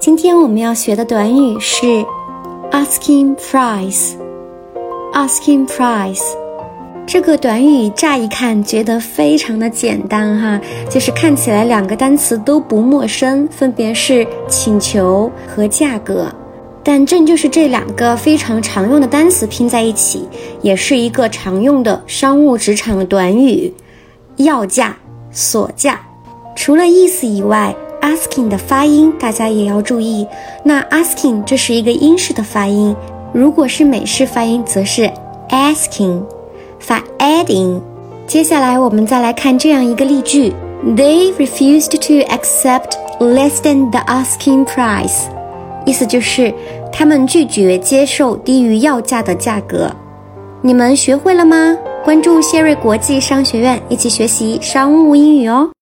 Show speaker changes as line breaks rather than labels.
今天我们要学的短语是 asking price。asking price 这个短语乍一看觉得非常的简单哈，就是看起来两个单词都不陌生，分别是请求和价格。但正就是这两个非常常用的单词拼在一起，也是一个常用的商务职场短语，要价、索价。除了意思以外，asking 的发音大家也要注意。那 asking 这是一个英式的发音，如果是美式发音，则是 asking。发 adding。接下来我们再来看这样一个例句：They refused to accept less than the asking price。意思就是他们拒绝接受低于要价的价格。你们学会了吗？关注谢瑞国际商学院，一起学习商务英语哦。